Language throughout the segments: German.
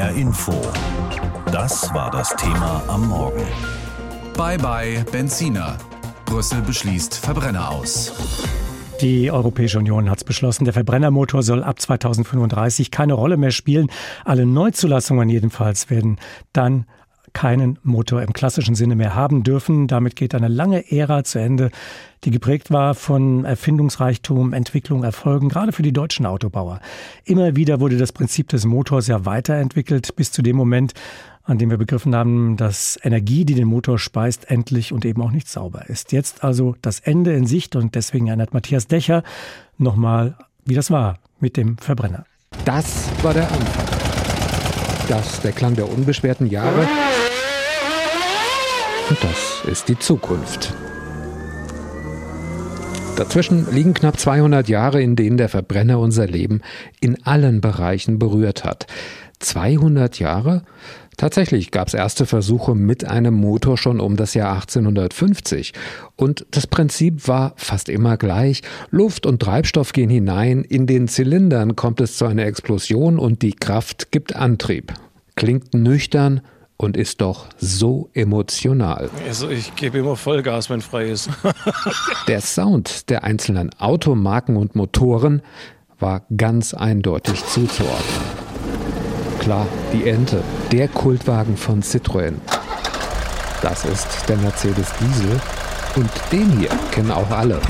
HR Info. Das war das Thema am Morgen. Bye bye Benziner. Brüssel beschließt Verbrenner aus. Die Europäische Union hat es beschlossen, der Verbrennermotor soll ab 2035 keine Rolle mehr spielen. Alle Neuzulassungen jedenfalls werden dann keinen Motor im klassischen Sinne mehr haben dürfen. Damit geht eine lange Ära zu Ende, die geprägt war von Erfindungsreichtum, Entwicklung, Erfolgen, gerade für die deutschen Autobauer. Immer wieder wurde das Prinzip des Motors ja weiterentwickelt, bis zu dem Moment, an dem wir begriffen haben, dass Energie, die den Motor speist, endlich und eben auch nicht sauber ist. Jetzt also das Ende in Sicht und deswegen erinnert Matthias Dächer nochmal, wie das war mit dem Verbrenner. Das war der Anfang. Das der Klang der unbeschwerten Jahre. Und das ist die Zukunft. Dazwischen liegen knapp 200 Jahre, in denen der Verbrenner unser Leben in allen Bereichen berührt hat. 200 Jahre? Tatsächlich gab es erste Versuche mit einem Motor schon um das Jahr 1850. Und das Prinzip war fast immer gleich. Luft und Treibstoff gehen hinein, in den Zylindern kommt es zu einer Explosion und die Kraft gibt Antrieb. Klingt nüchtern, und ist doch so emotional. Also ich gebe immer Vollgas, wenn frei ist. der Sound der einzelnen Automarken und Motoren war ganz eindeutig zuzuordnen. Klar, die Ente, der Kultwagen von Citroën. Das ist der Mercedes Diesel und den hier kennen auch alle.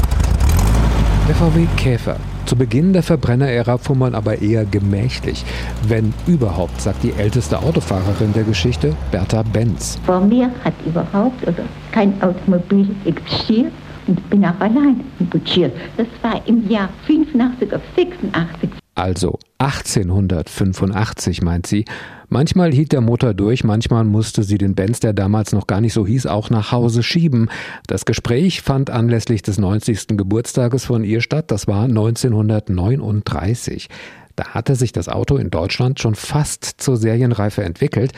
Der VW Käfer. Zu Beginn der Verbrennerära fuhr man aber eher gemächlich. Wenn überhaupt, sagt die älteste Autofahrerin der Geschichte, Bertha Benz. Vor mir hat überhaupt oder kein Automobil existiert und bin auch allein kutschiert. Das war im Jahr 85 oder 86. Also 1885, meint sie. Manchmal hielt der Motor durch, manchmal musste sie den Benz, der damals noch gar nicht so hieß, auch nach Hause schieben. Das Gespräch fand anlässlich des 90. Geburtstages von ihr statt. Das war 1939. Da hatte sich das Auto in Deutschland schon fast zur Serienreife entwickelt.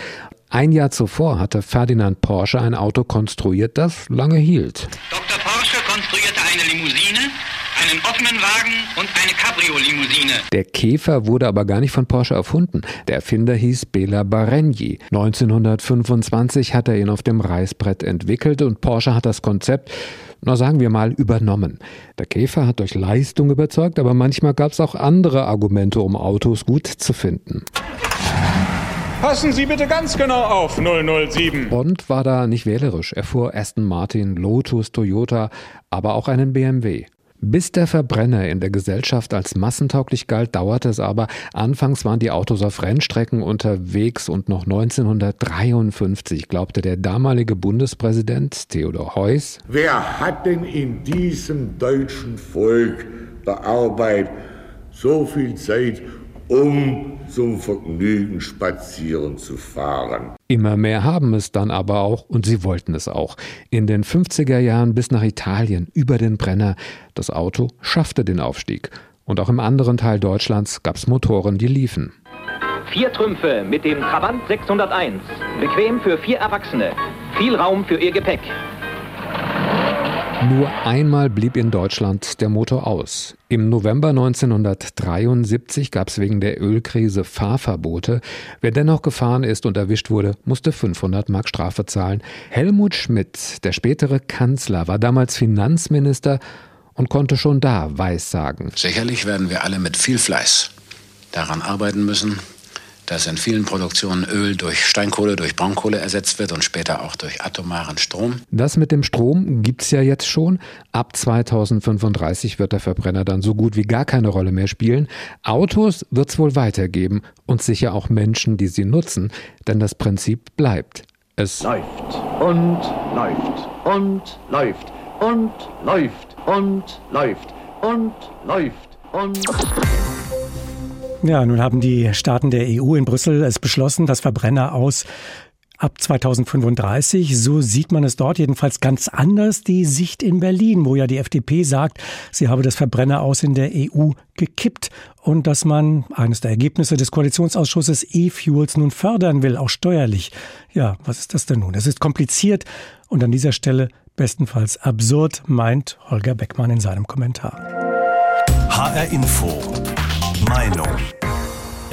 Ein Jahr zuvor hatte Ferdinand Porsche ein Auto konstruiert, das lange hielt. Dr. Porsche konstruierte eine Limousine, einen offenen Wagen und eine Cabrio-Limousine. Der Käfer wurde aber gar nicht von Porsche erfunden. Der Erfinder hieß Bela Barenji. 1925 hat er ihn auf dem Reißbrett entwickelt und Porsche hat das Konzept na sagen wir mal, übernommen. Der Käfer hat durch Leistung überzeugt, aber manchmal gab es auch andere Argumente, um Autos gut zu finden. Passen Sie bitte ganz genau auf, 007. Bond war da nicht wählerisch. Er fuhr Aston Martin, Lotus, Toyota, aber auch einen BMW. Bis der Verbrenner in der Gesellschaft als massentauglich galt, dauerte es aber. Anfangs waren die Autos auf Rennstrecken unterwegs und noch 1953 glaubte der damalige Bundespräsident Theodor Heuss, Wer hat denn in diesem deutschen Volk der Arbeit so viel Zeit, um zum Vergnügen spazieren zu fahren. Immer mehr haben es dann aber auch und sie wollten es auch. In den 50er Jahren bis nach Italien über den Brenner. Das Auto schaffte den Aufstieg. Und auch im anderen Teil Deutschlands gab es Motoren, die liefen. Vier Trümpfe mit dem Trabant 601. Bequem für vier Erwachsene. Viel Raum für ihr Gepäck. Nur einmal blieb in Deutschland der Motor aus. Im November 1973 gab es wegen der Ölkrise Fahrverbote. Wer dennoch gefahren ist und erwischt wurde, musste 500 Mark Strafe zahlen. Helmut Schmidt, der spätere Kanzler, war damals Finanzminister und konnte schon da Weissagen. Sicherlich werden wir alle mit viel Fleiß daran arbeiten müssen, dass in vielen Produktionen Öl durch Steinkohle, durch Braunkohle ersetzt wird und später auch durch atomaren Strom. Das mit dem Strom gibt es ja jetzt schon. Ab 2035 wird der Verbrenner dann so gut wie gar keine Rolle mehr spielen. Autos wird es wohl weitergeben und sicher auch Menschen, die sie nutzen, denn das Prinzip bleibt. Es läuft und läuft und läuft und läuft und läuft und läuft und läuft. Ja, nun haben die Staaten der EU in Brüssel es beschlossen, dass Verbrenner aus ab 2035. So sieht man es dort jedenfalls ganz anders. Die Sicht in Berlin, wo ja die FDP sagt, sie habe das Verbrenner aus in der EU gekippt und dass man eines der Ergebnisse des Koalitionsausschusses E-Fuels nun fördern will, auch steuerlich. Ja, was ist das denn nun? Es ist kompliziert und an dieser Stelle bestenfalls absurd, meint Holger Beckmann in seinem Kommentar. HR Info Meinung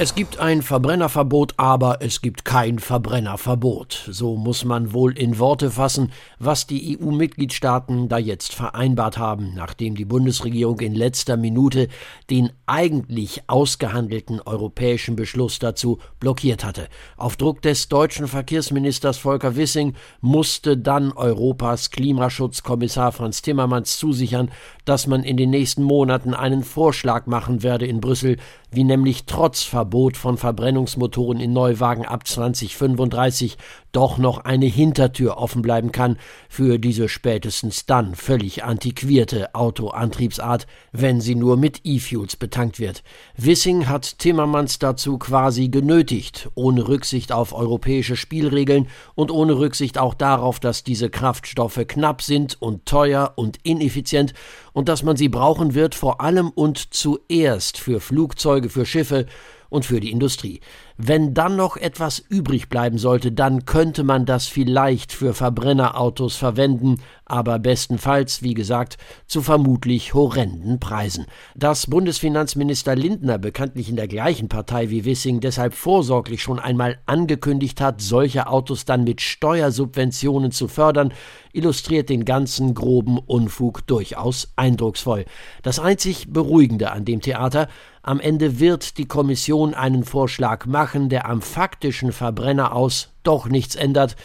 Es gibt ein Verbrennerverbot, aber es gibt kein Verbrennerverbot. So muss man wohl in Worte fassen, was die EU-Mitgliedstaaten da jetzt vereinbart haben, nachdem die Bundesregierung in letzter Minute den eigentlich ausgehandelten europäischen Beschluss dazu blockiert hatte. Auf Druck des deutschen Verkehrsministers Volker Wissing musste dann Europas Klimaschutzkommissar Franz Timmermans zusichern, dass man in den nächsten Monaten einen Vorschlag machen werde in Brüssel, wie nämlich trotz Verbot von Verbrennungsmotoren in Neuwagen ab 2035 doch noch eine Hintertür offen bleiben kann für diese spätestens dann völlig antiquierte Autoantriebsart, wenn sie nur mit E-Fuels betankt wird. Wissing hat Timmermans dazu quasi genötigt, ohne Rücksicht auf europäische Spielregeln und ohne Rücksicht auch darauf, dass diese Kraftstoffe knapp sind und teuer und ineffizient und dass man sie brauchen wird vor allem und zuerst für Flugzeuge, für Schiffe und für die Industrie. Wenn dann noch etwas übrig bleiben sollte, dann könnte man das vielleicht für Verbrennerautos verwenden, aber bestenfalls, wie gesagt, zu vermutlich horrenden Preisen. Dass Bundesfinanzminister Lindner bekanntlich in der gleichen Partei wie Wissing deshalb vorsorglich schon einmal angekündigt hat, solche Autos dann mit Steuersubventionen zu fördern, illustriert den ganzen groben Unfug durchaus eindrucksvoll. Das einzig Beruhigende an dem Theater, am Ende wird die Kommission einen Vorschlag machen, der am faktischen Verbrenner aus doch nichts ändert,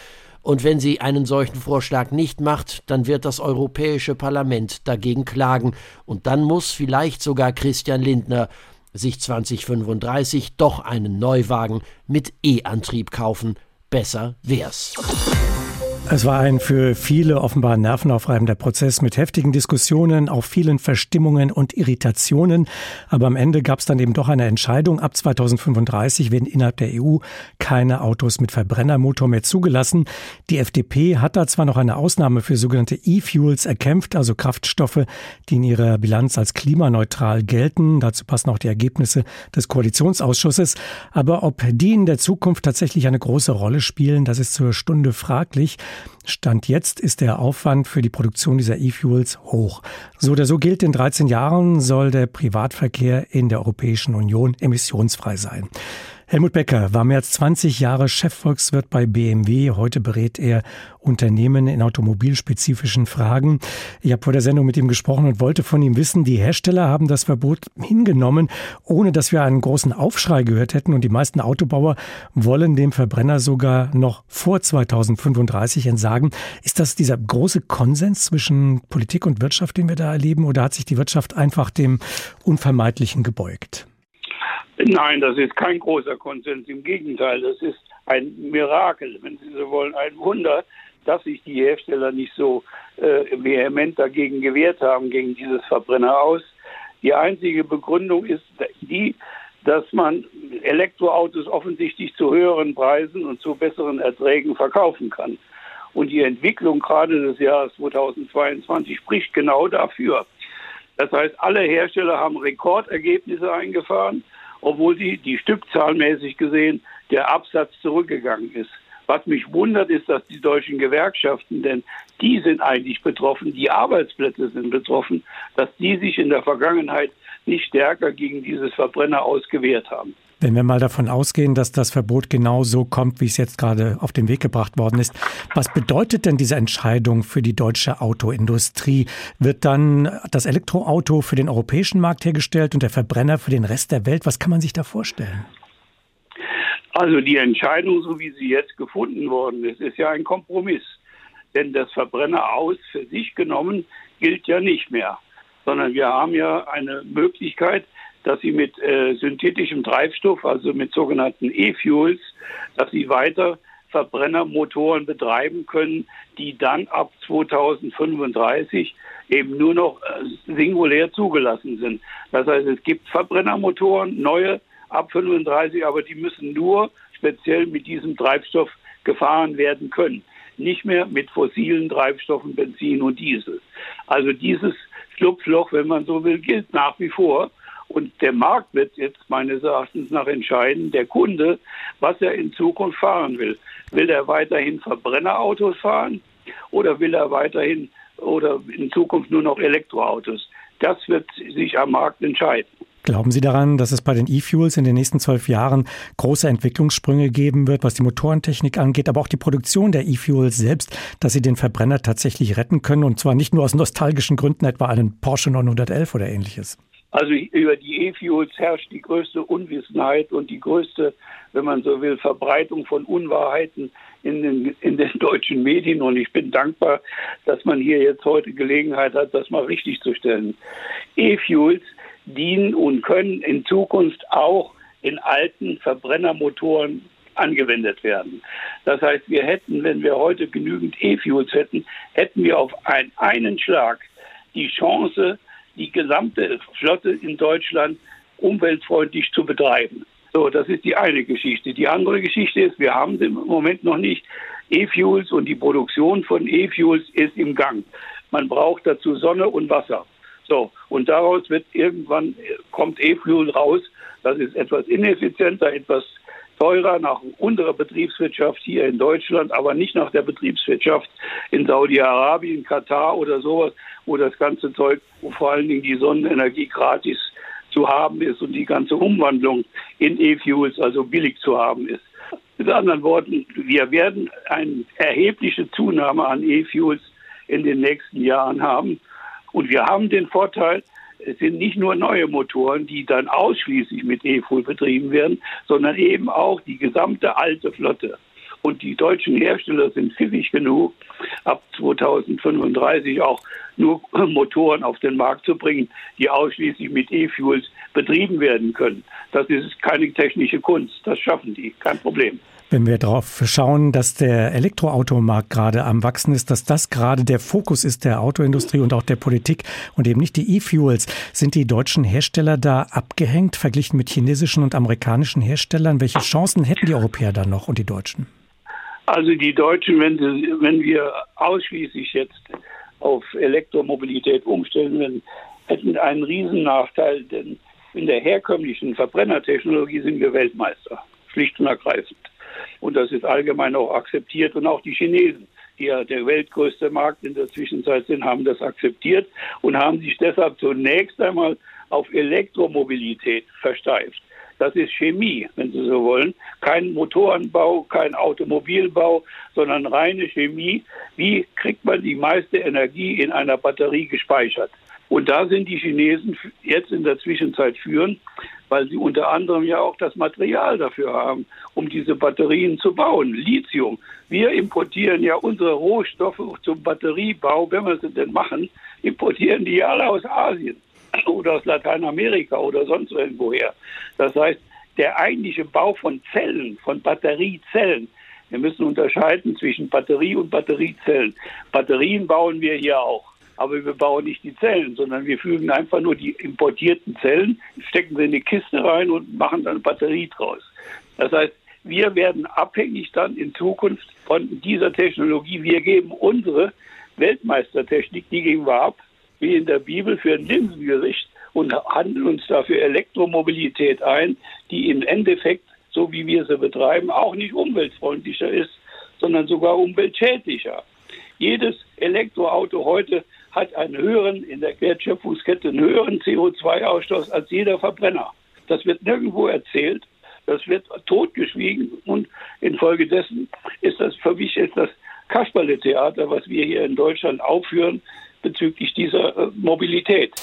und wenn sie einen solchen Vorschlag nicht macht, dann wird das Europäische Parlament dagegen klagen, und dann muss vielleicht sogar Christian Lindner sich 2035 doch einen Neuwagen mit E-Antrieb kaufen. Besser wär's. Es war ein für viele offenbar nervenaufreibender Prozess mit heftigen Diskussionen, auch vielen Verstimmungen und Irritationen. Aber am Ende gab es dann eben doch eine Entscheidung. Ab 2035 werden innerhalb der EU keine Autos mit Verbrennermotor mehr zugelassen. Die FDP hat da zwar noch eine Ausnahme für sogenannte E-Fuels erkämpft, also Kraftstoffe, die in ihrer Bilanz als klimaneutral gelten. Dazu passen auch die Ergebnisse des Koalitionsausschusses. Aber ob die in der Zukunft tatsächlich eine große Rolle spielen, das ist zur Stunde fraglich. Stand jetzt ist der Aufwand für die Produktion dieser E-Fuels hoch. So oder so gilt, in 13 Jahren soll der Privatverkehr in der Europäischen Union emissionsfrei sein. Helmut Becker war mehr als 20 Jahre Chefvolkswirt bei BMW. Heute berät er Unternehmen in automobilspezifischen Fragen. Ich habe vor der Sendung mit ihm gesprochen und wollte von ihm wissen, die Hersteller haben das Verbot hingenommen, ohne dass wir einen großen Aufschrei gehört hätten. Und die meisten Autobauer wollen dem Verbrenner sogar noch vor 2035 entsagen. Ist das dieser große Konsens zwischen Politik und Wirtschaft, den wir da erleben, oder hat sich die Wirtschaft einfach dem Unvermeidlichen gebeugt? Nein, das ist kein großer Konsens. Im Gegenteil, das ist ein Mirakel, wenn Sie so wollen, ein Wunder, dass sich die Hersteller nicht so äh, vehement dagegen gewehrt haben, gegen dieses Verbrenner aus. Die einzige Begründung ist die, dass man Elektroautos offensichtlich zu höheren Preisen und zu besseren Erträgen verkaufen kann. Und die Entwicklung gerade des Jahres 2022 spricht genau dafür. Das heißt, alle Hersteller haben Rekordergebnisse eingefahren obwohl die, die stückzahlmäßig gesehen der Absatz zurückgegangen ist. Was mich wundert, ist, dass die deutschen Gewerkschaften, denn die sind eigentlich betroffen, die Arbeitsplätze sind betroffen, dass die sich in der Vergangenheit nicht stärker gegen dieses Verbrenner ausgewehrt haben. Wenn wir mal davon ausgehen, dass das Verbot genau so kommt, wie es jetzt gerade auf den Weg gebracht worden ist, was bedeutet denn diese Entscheidung für die deutsche Autoindustrie? Wird dann das Elektroauto für den europäischen Markt hergestellt und der Verbrenner für den Rest der Welt? Was kann man sich da vorstellen? Also die Entscheidung, so wie sie jetzt gefunden worden ist, ist ja ein Kompromiss. Denn das Verbrenner aus für sich genommen gilt ja nicht mehr, sondern wir haben ja eine Möglichkeit, dass sie mit äh, synthetischem Treibstoff, also mit sogenannten E-Fuels, dass sie weiter Verbrennermotoren betreiben können, die dann ab 2035 eben nur noch äh, singulär zugelassen sind. Das heißt, es gibt Verbrennermotoren, neue ab 35, aber die müssen nur speziell mit diesem Treibstoff gefahren werden können. Nicht mehr mit fossilen Treibstoffen, Benzin und Diesel. Also dieses Schlupfloch, wenn man so will, gilt nach wie vor. Und der Markt wird jetzt meines Erachtens nach entscheiden, der Kunde, was er in Zukunft fahren will. Will er weiterhin Verbrennerautos fahren oder will er weiterhin oder in Zukunft nur noch Elektroautos? Das wird sich am Markt entscheiden. Glauben Sie daran, dass es bei den E-Fuels in den nächsten zwölf Jahren große Entwicklungssprünge geben wird, was die Motorentechnik angeht, aber auch die Produktion der E-Fuels selbst, dass sie den Verbrenner tatsächlich retten können und zwar nicht nur aus nostalgischen Gründen, etwa einen Porsche 911 oder ähnliches? Also über die E-Fuels herrscht die größte Unwissenheit und die größte, wenn man so will, Verbreitung von Unwahrheiten in den, in den deutschen Medien. Und ich bin dankbar, dass man hier jetzt heute Gelegenheit hat, das mal richtig zu stellen. E-Fuels dienen und können in Zukunft auch in alten Verbrennermotoren angewendet werden. Das heißt, wir hätten, wenn wir heute genügend E-Fuels hätten, hätten wir auf einen, einen Schlag die Chance, die gesamte Flotte in Deutschland umweltfreundlich zu betreiben. So, das ist die eine Geschichte. Die andere Geschichte ist, wir haben im Moment noch nicht. E-Fuels und die Produktion von E-Fuels ist im Gang. Man braucht dazu Sonne und Wasser. So, und daraus wird irgendwann, kommt E-Fuel raus. Das ist etwas ineffizienter, etwas teurer nach unserer Betriebswirtschaft hier in Deutschland, aber nicht nach der Betriebswirtschaft in Saudi-Arabien, Katar oder sowas, wo das ganze Zeug, wo vor allen Dingen die Sonnenenergie gratis zu haben ist und die ganze Umwandlung in E-Fuels also billig zu haben ist. Mit anderen Worten, wir werden eine erhebliche Zunahme an E-Fuels in den nächsten Jahren haben. Und wir haben den Vorteil, es sind nicht nur neue Motoren, die dann ausschließlich mit E-Fuel betrieben werden, sondern eben auch die gesamte alte Flotte. Und die deutschen Hersteller sind pfiffig genug, ab 2035 auch nur Motoren auf den Markt zu bringen, die ausschließlich mit E-Fuels betrieben werden können. Das ist keine technische Kunst, das schaffen die, kein Problem. Wenn wir darauf schauen, dass der Elektroautomarkt gerade am Wachsen ist, dass das gerade der Fokus ist der Autoindustrie und auch der Politik und eben nicht die E-Fuels, sind die deutschen Hersteller da abgehängt verglichen mit chinesischen und amerikanischen Herstellern? Welche Chancen hätten die Europäer da noch und die Deutschen? Also die Deutschen, wenn, sie, wenn wir ausschließlich jetzt auf Elektromobilität umstellen, wenn, hätten einen Riesennachteil, denn in der herkömmlichen Verbrennertechnologie sind wir Weltmeister, schlicht und ergreifend. Und das ist allgemein auch akzeptiert. Und auch die Chinesen, die ja der weltgrößte Markt in der Zwischenzeit sind, haben das akzeptiert und haben sich deshalb zunächst einmal auf Elektromobilität versteift. Das ist Chemie, wenn Sie so wollen. Kein Motorenbau, kein Automobilbau, sondern reine Chemie. Wie kriegt man die meiste Energie in einer Batterie gespeichert? Und da sind die Chinesen jetzt in der Zwischenzeit führend, weil sie unter anderem ja auch das Material dafür haben, um diese Batterien zu bauen. Lithium. Wir importieren ja unsere Rohstoffe zum Batteriebau, wenn wir sie denn machen, importieren die alle aus Asien oder aus Lateinamerika oder sonst irgendwoher. Das heißt, der eigentliche Bau von Zellen, von Batteriezellen, wir müssen unterscheiden zwischen Batterie und Batteriezellen. Batterien bauen wir hier auch. Aber wir bauen nicht die Zellen, sondern wir fügen einfach nur die importierten Zellen, stecken sie in die Kiste rein und machen dann eine Batterie draus. Das heißt, wir werden abhängig dann in Zukunft von dieser Technologie. Wir geben unsere Weltmeistertechnik, die geben wir ab, wie in der Bibel für ein Linsengericht und handeln uns dafür Elektromobilität ein, die im Endeffekt, so wie wir sie betreiben, auch nicht umweltfreundlicher ist, sondern sogar umweltschädlicher. Jedes Elektroauto heute hat einen höheren, in der Wertschöpfungskette einen höheren CO2-Ausstoß als jeder Verbrenner. Das wird nirgendwo erzählt. Das wird totgeschwiegen und infolgedessen ist das für mich ist das Kasperle-Theater, was wir hier in Deutschland aufführen bezüglich dieser äh, Mobilität.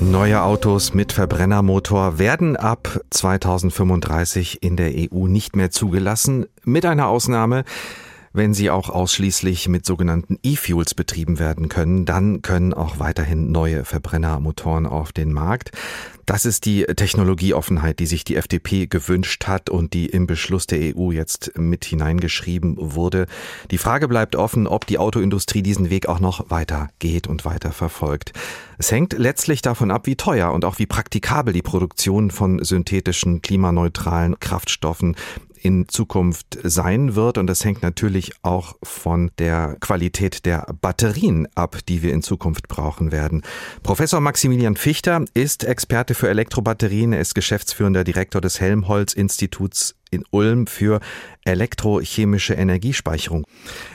Neue Autos mit Verbrennermotor werden ab 2035 in der EU nicht mehr zugelassen, mit einer Ausnahme. Wenn sie auch ausschließlich mit sogenannten E-Fuels betrieben werden können, dann können auch weiterhin neue Verbrennermotoren auf den Markt. Das ist die Technologieoffenheit, die sich die FDP gewünscht hat und die im Beschluss der EU jetzt mit hineingeschrieben wurde. Die Frage bleibt offen, ob die Autoindustrie diesen Weg auch noch weiter geht und weiter verfolgt. Es hängt letztlich davon ab, wie teuer und auch wie praktikabel die Produktion von synthetischen, klimaneutralen Kraftstoffen in Zukunft sein wird. Und das hängt natürlich auch von der Qualität der Batterien ab, die wir in Zukunft brauchen werden. Professor Maximilian Fichter ist Experte für Elektrobatterien. Er ist geschäftsführender Direktor des Helmholtz-Instituts in Ulm für elektrochemische Energiespeicherung.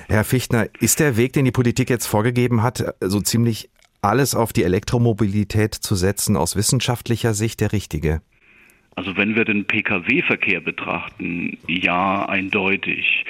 Herr Fichtner, ist der Weg, den die Politik jetzt vorgegeben hat, so ziemlich alles auf die Elektromobilität zu setzen aus wissenschaftlicher Sicht der richtige? Also wenn wir den Pkw-Verkehr betrachten, ja, eindeutig.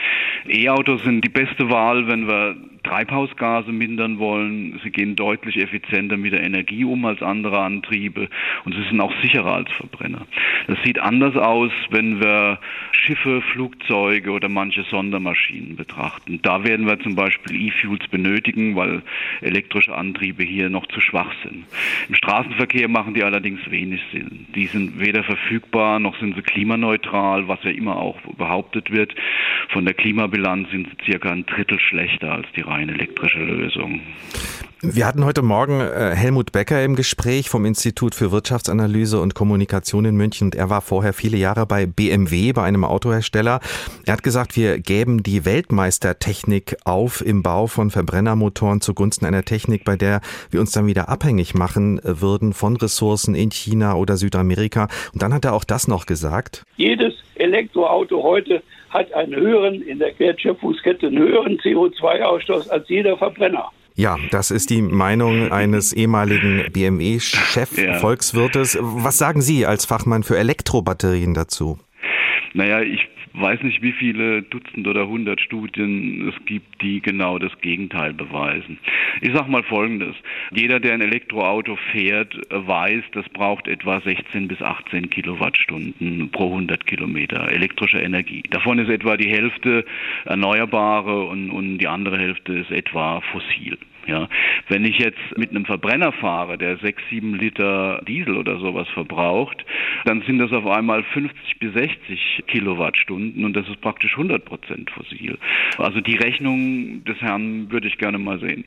E-Autos sind die beste Wahl, wenn wir Treibhausgase mindern wollen. Sie gehen deutlich effizienter mit der Energie um als andere Antriebe und sie sind auch sicherer als Verbrenner. Das sieht anders aus, wenn wir Schiffe, Flugzeuge oder manche Sondermaschinen betrachten. Da werden wir zum Beispiel E-Fuels benötigen, weil elektrische Antriebe hier noch zu schwach sind. Im Straßenverkehr machen die allerdings wenig Sinn. Die sind weder verfügbar noch sind sie klimaneutral, was ja immer auch behauptet wird. Von der Klimabilanz sind sie circa ein Drittel schlechter als die rein elektrische Lösung. Wir hatten heute Morgen äh, Helmut Becker im Gespräch vom Institut für Wirtschaftsanalyse und Kommunikation in München und er war vorher viele Jahre bei BMW, bei einem Autohersteller. Er hat gesagt, wir gäben die Weltmeistertechnik auf im Bau von Verbrennermotoren zugunsten einer Technik, bei der wir uns dann wieder abhängig machen würden von Ressourcen in China oder Südamerika. Und dann hat er auch das noch gesagt. Jedes Elektroauto heute hat einen höheren, in der Wertschöpfungskette einen höheren CO2-Ausstoß als jeder Verbrenner. Ja, das ist die Meinung eines ehemaligen BMW-Chef-Volkswirtes. Was sagen Sie als Fachmann für Elektrobatterien dazu? Naja, ich weiß nicht, wie viele Dutzend oder hundert Studien es gibt, die genau das Gegenteil beweisen. Ich sage mal Folgendes. Jeder, der ein Elektroauto fährt, weiß, das braucht etwa 16 bis 18 Kilowattstunden pro 100 Kilometer elektrische Energie. Davon ist etwa die Hälfte erneuerbare und, und die andere Hälfte ist etwa fossil. Ja, wenn ich jetzt mit einem Verbrenner fahre, der sechs, sieben Liter Diesel oder sowas verbraucht, dann sind das auf einmal 50 bis 60 Kilowattstunden und das ist praktisch 100 Prozent fossil. Also die Rechnung des Herrn würde ich gerne mal sehen.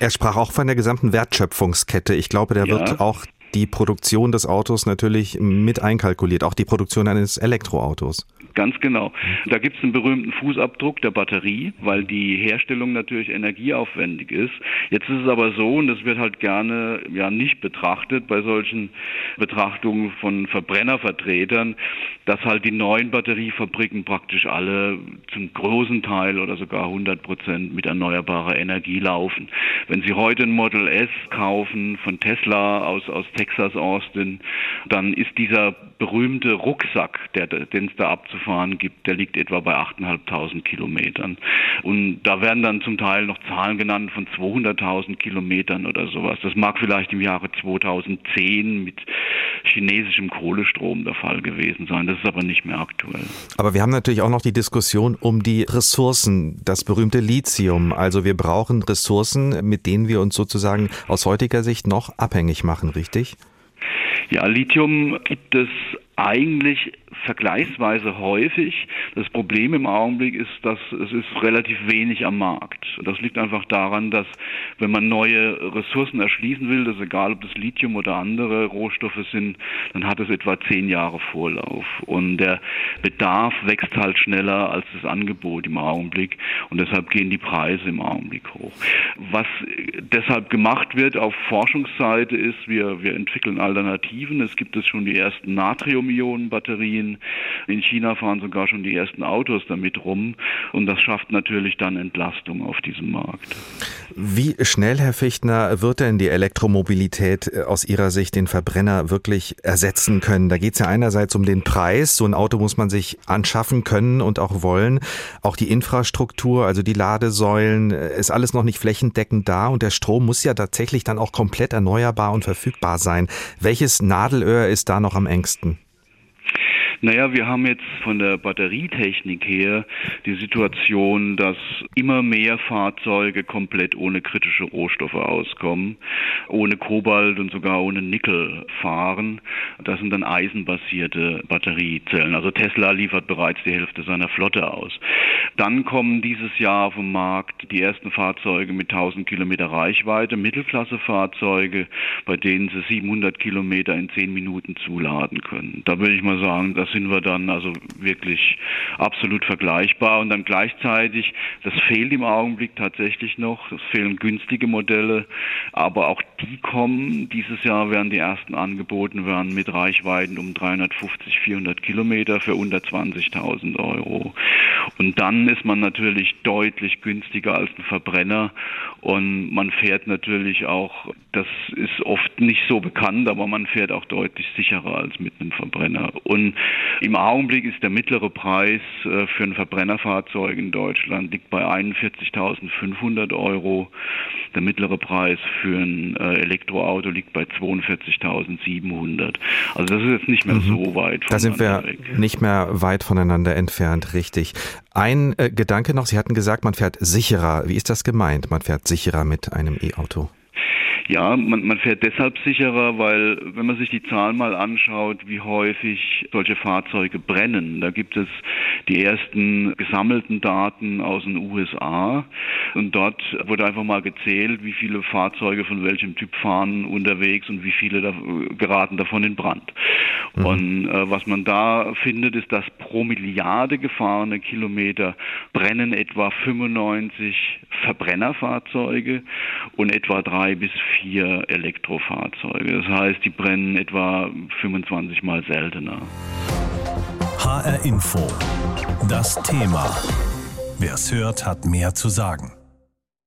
Er sprach auch von der gesamten Wertschöpfungskette. Ich glaube, der ja. wird auch die Produktion des Autos natürlich mit einkalkuliert, auch die Produktion eines Elektroautos. Ganz genau. Da gibt es einen berühmten Fußabdruck der Batterie, weil die Herstellung natürlich energieaufwendig ist. Jetzt ist es aber so, und das wird halt gerne ja nicht betrachtet bei solchen Betrachtungen von Verbrennervertretern, dass halt die neuen Batteriefabriken praktisch alle zum großen Teil oder sogar 100 Prozent mit erneuerbarer Energie laufen. Wenn Sie heute ein Model S kaufen von Tesla aus, aus Texas, Austin, dann ist dieser berühmte Rucksack, der, den es da abzufahren gibt, der liegt etwa bei 8.500 Kilometern. Und da werden dann zum Teil noch Zahlen genannt von 200.000 Kilometern oder sowas. Das mag vielleicht im Jahre 2010 mit chinesischem Kohlestrom der Fall gewesen sein. Das ist aber nicht mehr aktuell. Aber wir haben natürlich auch noch die Diskussion um die Ressourcen, das berühmte Lithium. Also wir brauchen Ressourcen, mit denen wir uns sozusagen aus heutiger Sicht noch abhängig machen, richtig? Ja, Lithium gibt es eigentlich vergleichsweise häufig. Das Problem im Augenblick ist, dass es ist relativ wenig am Markt. Das liegt einfach daran, dass wenn man neue Ressourcen erschließen will, das ist egal, ob das Lithium oder andere Rohstoffe sind, dann hat es etwa zehn Jahre Vorlauf. Und der Bedarf wächst halt schneller als das Angebot im Augenblick. Und deshalb gehen die Preise im Augenblick hoch. Was deshalb gemacht wird auf Forschungsseite ist, wir, wir entwickeln Alternativen. Es gibt es schon die ersten Natrium-Ionen-Batterien in China fahren sogar schon die ersten Autos damit rum und das schafft natürlich dann Entlastung auf diesem Markt. Wie schnell, Herr Fichtner, wird denn die Elektromobilität äh, aus Ihrer Sicht den Verbrenner wirklich ersetzen können? Da geht es ja einerseits um den Preis. So ein Auto muss man sich anschaffen können und auch wollen. Auch die Infrastruktur, also die Ladesäulen, äh, ist alles noch nicht flächendeckend da und der Strom muss ja tatsächlich dann auch komplett erneuerbar und verfügbar sein. Welches Nadelöhr ist da noch am engsten? Naja, wir haben jetzt von der Batterietechnik her die Situation, dass immer mehr Fahrzeuge komplett ohne kritische Rohstoffe auskommen, ohne Kobalt und sogar ohne Nickel fahren. Das sind dann eisenbasierte Batteriezellen. Also Tesla liefert bereits die Hälfte seiner Flotte aus. Dann kommen dieses Jahr auf den Markt die ersten Fahrzeuge mit 1000 Kilometer Reichweite, Mittelklassefahrzeuge, bei denen sie 700 Kilometer in 10 Minuten zuladen können. Da würde ich mal sagen, da sind wir dann also wirklich absolut vergleichbar. Und dann gleichzeitig, das fehlt im Augenblick tatsächlich noch, es fehlen günstige Modelle, aber auch die kommen. Dieses Jahr werden die ersten angeboten werden mit Reichweiten um 350, 400 Kilometer für unter 20.000 Euro. Und dann ist man natürlich deutlich günstiger als ein Verbrenner und man fährt natürlich auch, das ist oft nicht so bekannt, aber man fährt auch deutlich sicherer als mit einem Verbrenner. Und im Augenblick ist der mittlere Preis äh, für ein Verbrennerfahrzeug in Deutschland liegt bei 41.500 Euro. Der mittlere Preis für ein äh, Elektroauto liegt bei 42.700. Also das ist jetzt nicht mehr mhm. so weit. Da sind wir weg. nicht mehr weit voneinander entfernt, richtig. Ein äh, Gedanke noch, Sie hatten gesagt, man fährt sicherer. Wie ist das gemeint? Man fährt sicherer mit einem E-Auto. Ja, man, man fährt deshalb sicherer, weil wenn man sich die Zahlen mal anschaut, wie häufig solche Fahrzeuge brennen, da gibt es die ersten gesammelten Daten aus den USA und dort wurde einfach mal gezählt, wie viele Fahrzeuge von welchem Typ fahren unterwegs und wie viele da, geraten davon in Brand. Mhm. Und äh, was man da findet, ist, dass pro Milliarde gefahrene Kilometer brennen etwa 95 Verbrennerfahrzeuge und etwa drei bis vier Elektrofahrzeuge. Das heißt, die brennen etwa 25 Mal seltener. HR Info. Das Thema. Wer es hört, hat mehr zu sagen.